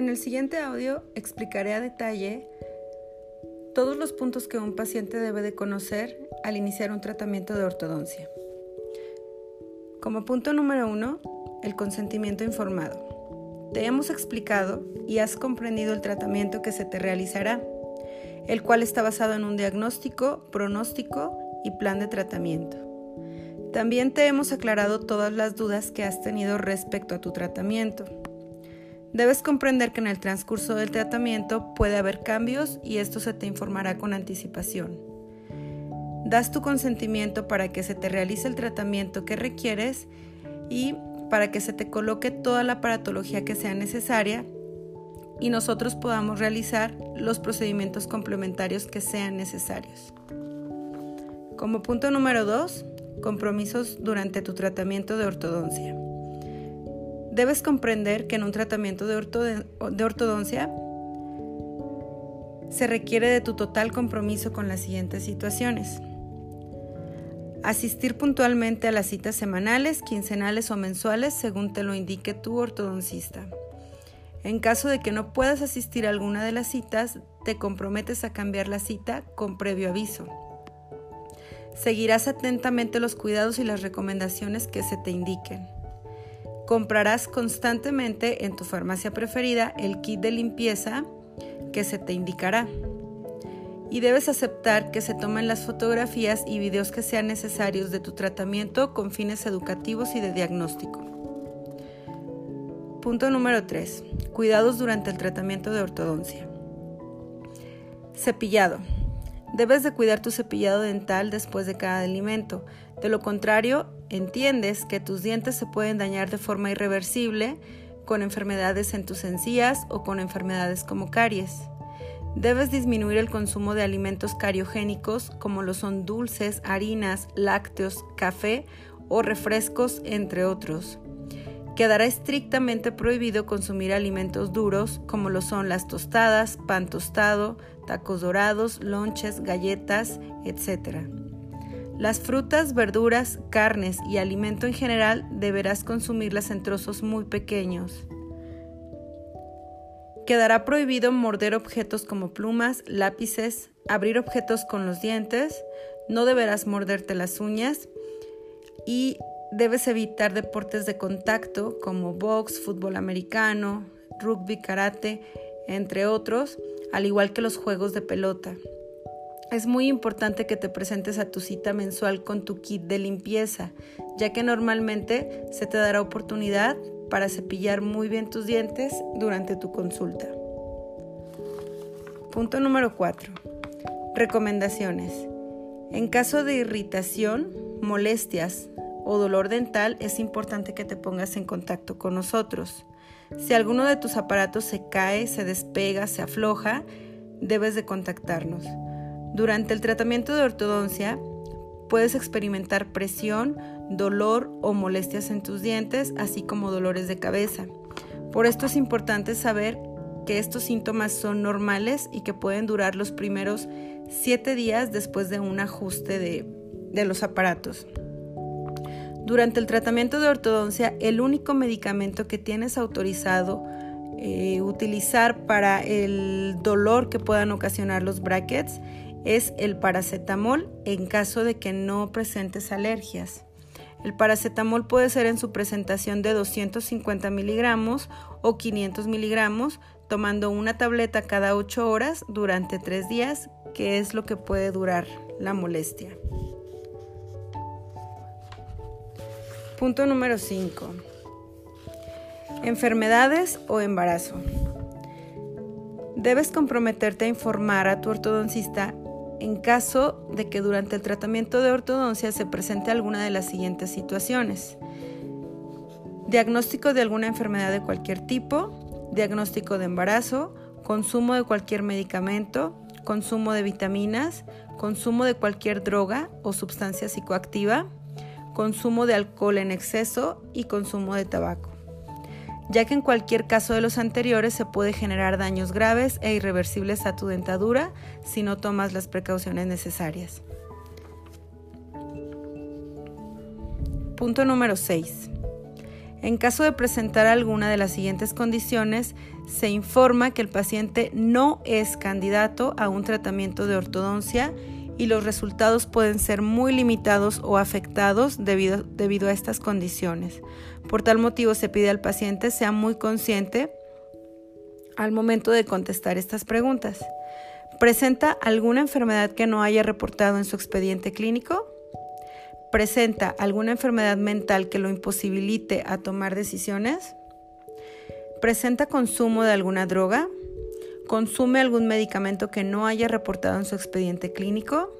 En el siguiente audio explicaré a detalle todos los puntos que un paciente debe de conocer al iniciar un tratamiento de ortodoncia. Como punto número uno, el consentimiento informado. Te hemos explicado y has comprendido el tratamiento que se te realizará, el cual está basado en un diagnóstico, pronóstico y plan de tratamiento. También te hemos aclarado todas las dudas que has tenido respecto a tu tratamiento. Debes comprender que en el transcurso del tratamiento puede haber cambios y esto se te informará con anticipación. Das tu consentimiento para que se te realice el tratamiento que requieres y para que se te coloque toda la aparatología que sea necesaria y nosotros podamos realizar los procedimientos complementarios que sean necesarios. Como punto número 2, compromisos durante tu tratamiento de ortodoncia. Debes comprender que en un tratamiento de, ortodoncia se requiere de tu total compromiso con las siguientes situaciones. Asistir puntualmente a las citas semanales, quincenales o mensuales según te lo indique tu ortodoncista. En caso de que no puedas asistir a alguna de las citas, te comprometes a cambiar la cita con previo aviso. Seguirás atentamente los cuidados y las recomendaciones que se te indiquen. Comprarás constantemente en tu farmacia preferida el kit de limpieza que se te indicará. Y debes aceptar que se tomen las fotografías y videos que sean necesarios de tu tratamiento con fines educativos y de diagnóstico. Punto número 3. Cuidados durante el tratamiento de ortodoncia. Cepillado. Debes de cuidar tu cepillado dental después de cada alimento. De lo contrario, entiendes que tus dientes se pueden dañar de forma irreversible con enfermedades en tus encías o con enfermedades como caries. Debes disminuir el consumo de alimentos cariogénicos como lo son dulces, harinas, lácteos, café o refrescos, entre otros. Quedará estrictamente prohibido consumir alimentos duros como lo son las tostadas, pan tostado, tacos dorados, lonches, galletas, etc. Las frutas, verduras, carnes y alimento en general deberás consumirlas en trozos muy pequeños. Quedará prohibido morder objetos como plumas, lápices, abrir objetos con los dientes, no deberás morderte las uñas y Debes evitar deportes de contacto como box, fútbol americano, rugby, karate, entre otros, al igual que los juegos de pelota. Es muy importante que te presentes a tu cita mensual con tu kit de limpieza, ya que normalmente se te dará oportunidad para cepillar muy bien tus dientes durante tu consulta. Punto número 4. Recomendaciones. En caso de irritación, molestias, o dolor dental, es importante que te pongas en contacto con nosotros. Si alguno de tus aparatos se cae, se despega, se afloja, debes de contactarnos. Durante el tratamiento de ortodoncia, puedes experimentar presión, dolor o molestias en tus dientes, así como dolores de cabeza. Por esto es importante saber que estos síntomas son normales y que pueden durar los primeros 7 días después de un ajuste de, de los aparatos. Durante el tratamiento de ortodoncia, el único medicamento que tienes autorizado eh, utilizar para el dolor que puedan ocasionar los brackets es el paracetamol en caso de que no presentes alergias. El paracetamol puede ser en su presentación de 250 miligramos o 500 miligramos, tomando una tableta cada 8 horas durante 3 días, que es lo que puede durar la molestia. Punto número 5. Enfermedades o embarazo. Debes comprometerte a informar a tu ortodoncista en caso de que durante el tratamiento de ortodoncia se presente alguna de las siguientes situaciones. Diagnóstico de alguna enfermedad de cualquier tipo, diagnóstico de embarazo, consumo de cualquier medicamento, consumo de vitaminas, consumo de cualquier droga o sustancia psicoactiva, consumo de alcohol en exceso y consumo de tabaco, ya que en cualquier caso de los anteriores se puede generar daños graves e irreversibles a tu dentadura si no tomas las precauciones necesarias. Punto número 6. En caso de presentar alguna de las siguientes condiciones, se informa que el paciente no es candidato a un tratamiento de ortodoncia y los resultados pueden ser muy limitados o afectados debido, debido, a estas condiciones. Por tal motivo se pide al paciente sea muy consciente al momento de contestar estas preguntas. ¿Presenta alguna enfermedad que no haya reportado en su expediente clínico? ¿Presenta alguna enfermedad mental que lo imposibilite a tomar decisiones? ¿Presenta consumo de alguna droga? ¿Consume algún medicamento que no haya reportado en su expediente clínico?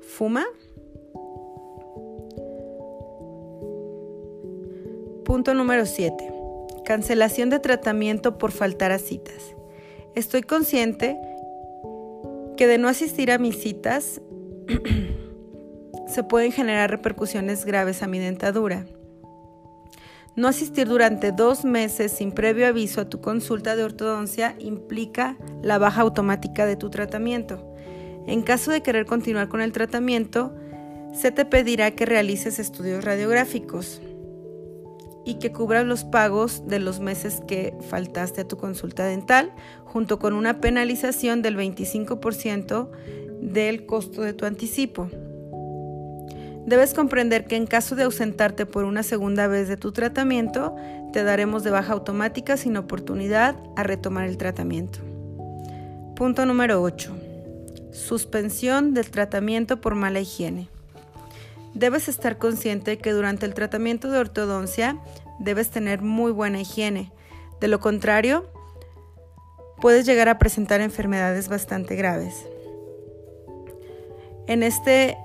¿Fuma? Punto número 7. Cancelación de tratamiento por faltar a citas. Estoy consciente que de no asistir a mis citas se pueden generar repercusiones graves a mi dentadura. No asistir durante dos meses sin previo aviso a tu consulta de ortodoncia implica la baja automática de tu tratamiento. En caso de querer continuar con el tratamiento, se te pedirá que realices estudios radiográficos y que cubras los pagos de los meses que faltaste a tu consulta dental, junto con una penalización del 25% del costo de tu anticipo. Debes comprender que en caso de ausentarte por una segunda vez de tu tratamiento, te daremos de baja automática sin oportunidad a retomar el tratamiento. Punto número 8. Suspensión del tratamiento por mala higiene. Debes estar consciente que durante el tratamiento de ortodoncia debes tener muy buena higiene. De lo contrario, puedes llegar a presentar enfermedades bastante graves. En este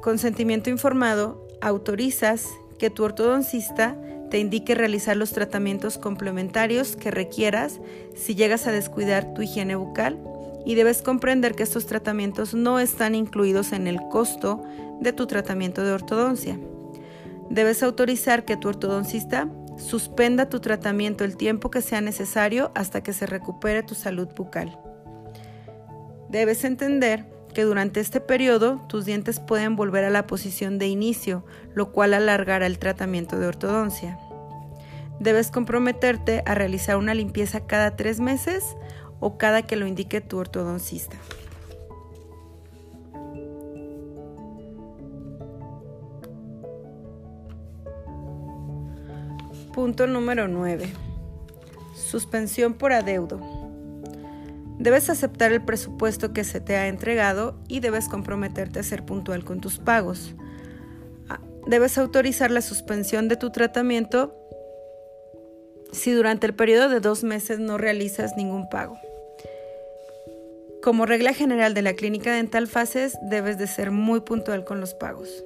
consentimiento informado, autorizas que tu ortodoncista te indique realizar los tratamientos complementarios que requieras si llegas a descuidar tu higiene bucal y debes comprender que estos tratamientos no están incluidos en el costo de tu tratamiento de ortodoncia. Debes autorizar que tu ortodoncista suspenda tu tratamiento el tiempo que sea necesario hasta que se recupere tu salud bucal. Debes entender que durante este periodo tus dientes pueden volver a la posición de inicio, lo cual alargará el tratamiento de ortodoncia. Debes comprometerte a realizar una limpieza cada tres meses o cada que lo indique tu ortodoncista. Punto número 9. Suspensión por adeudo. Debes aceptar el presupuesto que se te ha entregado y debes comprometerte a ser puntual con tus pagos. Ah, debes autorizar la suspensión de tu tratamiento si durante el periodo de dos meses no realizas ningún pago. Como regla general de la clínica dental Fases, debes de ser muy puntual con los pagos.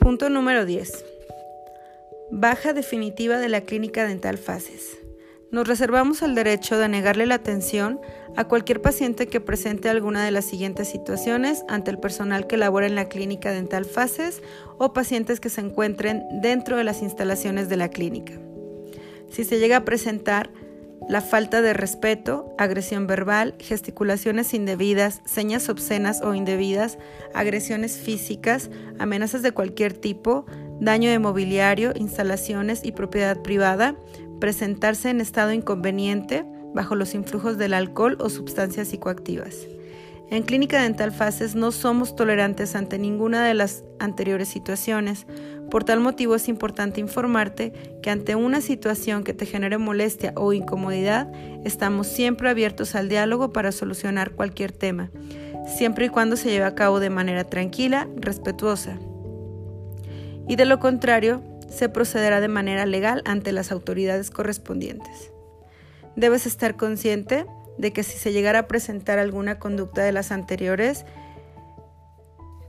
Punto número 10. Baja definitiva de la clínica dental Fases. Nos reservamos el derecho de negarle la atención a cualquier paciente que presente alguna de las siguientes situaciones ante el personal que labora en la clínica dental Fases o pacientes que se encuentren dentro de las instalaciones de la clínica. Si se llega a presentar la falta de respeto, agresión verbal, gesticulaciones indebidas, señas obscenas o indebidas, agresiones físicas, amenazas de cualquier tipo, daño de mobiliario, instalaciones y propiedad privada, presentarse en estado inconveniente bajo los influjos del alcohol o sustancias psicoactivas. En Clínica Dental Fases no somos tolerantes ante ninguna de las anteriores situaciones. Por tal motivo es importante informarte que ante una situación que te genere molestia o incomodidad, estamos siempre abiertos al diálogo para solucionar cualquier tema, siempre y cuando se lleve a cabo de manera tranquila, respetuosa y de lo contrario, se procederá de manera legal ante las autoridades correspondientes. Debes estar consciente de que si se llegara a presentar alguna conducta de las anteriores,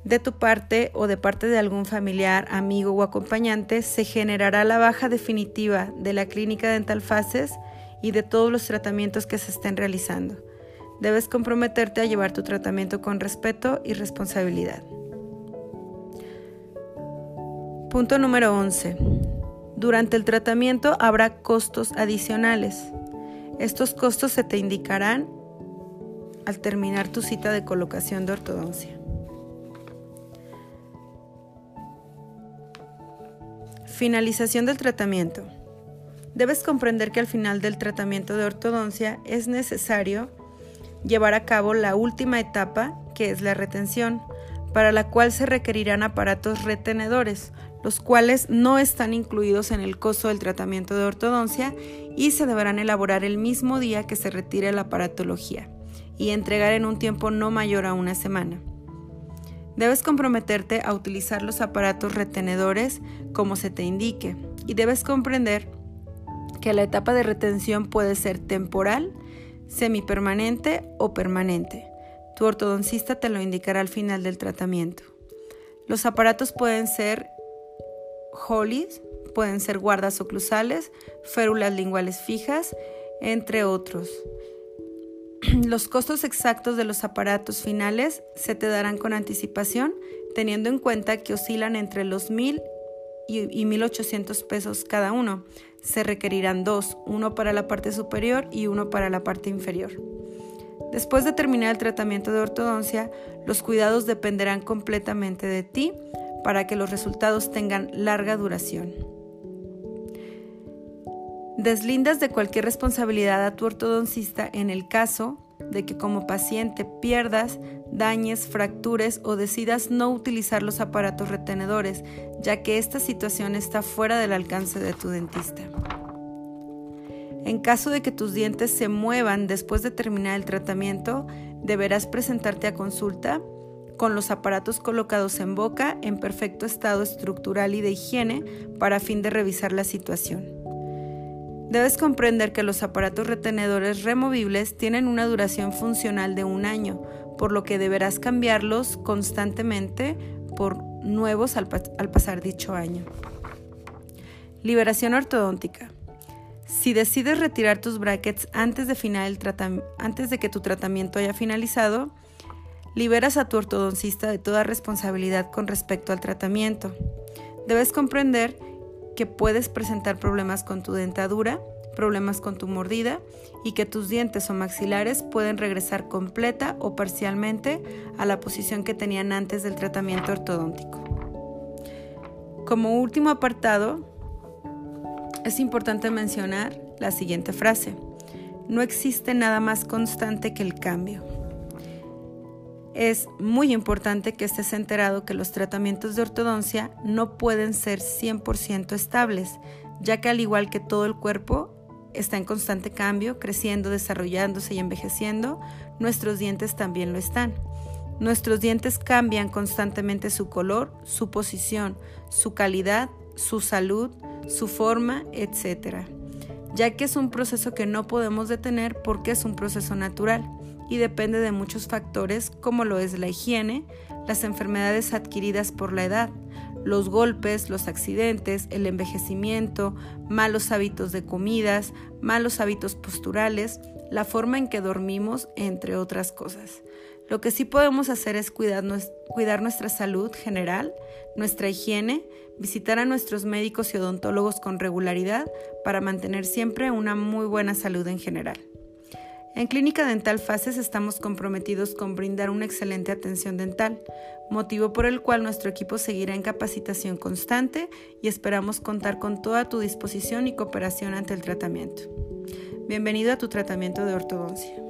de tu parte o de parte de algún familiar, amigo o acompañante, se generará la baja definitiva de la clínica dental fases y de todos los tratamientos que se estén realizando. Debes comprometerte a llevar tu tratamiento con respeto y responsabilidad. Punto número 11. Durante el tratamiento habrá costos adicionales. Estos costos se te indicarán al terminar tu cita de colocación de ortodoncia. Finalización del tratamiento. Debes comprender que al final del tratamiento de ortodoncia es necesario llevar a cabo la última etapa, que es la retención, para la cual se requerirán aparatos retenedores los cuales no están incluidos en el costo del tratamiento de ortodoncia y se deberán elaborar el mismo día que se retire la aparatología y entregar en un tiempo no mayor a una semana. Debes comprometerte a utilizar los aparatos retenedores como se te indique y debes comprender que la etapa de retención puede ser temporal, semipermanente o permanente. Tu ortodoncista te lo indicará al final del tratamiento. Los aparatos pueden ser hollies, pueden ser guardas oclusales, férulas linguales fijas, entre otros. Los costos exactos de los aparatos finales se te darán con anticipación, teniendo en cuenta que oscilan entre los 1000 y 1800 pesos cada uno. Se requerirán dos, uno para la parte superior y uno para la parte inferior. Después de terminar el tratamiento de ortodoncia, los cuidados dependerán completamente de ti para que los resultados tengan larga duración. Deslindas de cualquier responsabilidad a tu ortodoncista en el caso de que como paciente pierdas, dañes, fractures o decidas no utilizar los aparatos retenedores, ya que esta situación está fuera del alcance de tu dentista. En caso de que tus dientes se muevan después de terminar el tratamiento, deberás presentarte a consulta con los aparatos colocados en boca en perfecto estado estructural y de higiene para fin de revisar la situación. Debes comprender que los aparatos retenedores removibles tienen una duración funcional de un año, por lo que deberás cambiarlos constantemente por nuevos al, pasar dicho año. Liberación ortodóntica. Si decides retirar tus brackets antes de, antes de que tu tratamiento haya finalizado, liberas a tu ortodoncista de toda responsabilidad con respecto al tratamiento. Debes comprender que puedes presentar problemas con tu dentadura, problemas con tu mordida y que tus dientes o maxilares pueden regresar completa o parcialmente a la posición que tenían antes del tratamiento ortodóntico. Como último apartado, es importante mencionar la siguiente frase. No existe nada más constante que el cambio es muy importante que estés enterado que los tratamientos de ortodoncia no pueden ser 100% estables, ya que al igual que todo el cuerpo está en constante cambio, creciendo, desarrollándose y envejeciendo, nuestros dientes también lo están. Nuestros dientes cambian constantemente su color, su posición, su calidad, su salud, su forma, etc. Ya que es un proceso que no podemos detener porque es un proceso natural y depende de muchos factores como lo es la higiene, las enfermedades adquiridas por la edad, los golpes, los accidentes, el envejecimiento, malos hábitos de comidas, malos hábitos posturales, la forma en que dormimos, entre otras cosas. Lo que sí podemos hacer es cuidar, nuestra salud general, nuestra higiene, visitar a nuestros médicos y odontólogos con regularidad para mantener siempre una muy buena salud en general. En Clínica Dental Faces estamos comprometidos con brindar una excelente atención dental, motivo por el cual nuestro equipo seguirá en capacitación constante y esperamos contar con toda tu disposición y cooperación ante el tratamiento. Bienvenido a tu tratamiento de ortodoncia.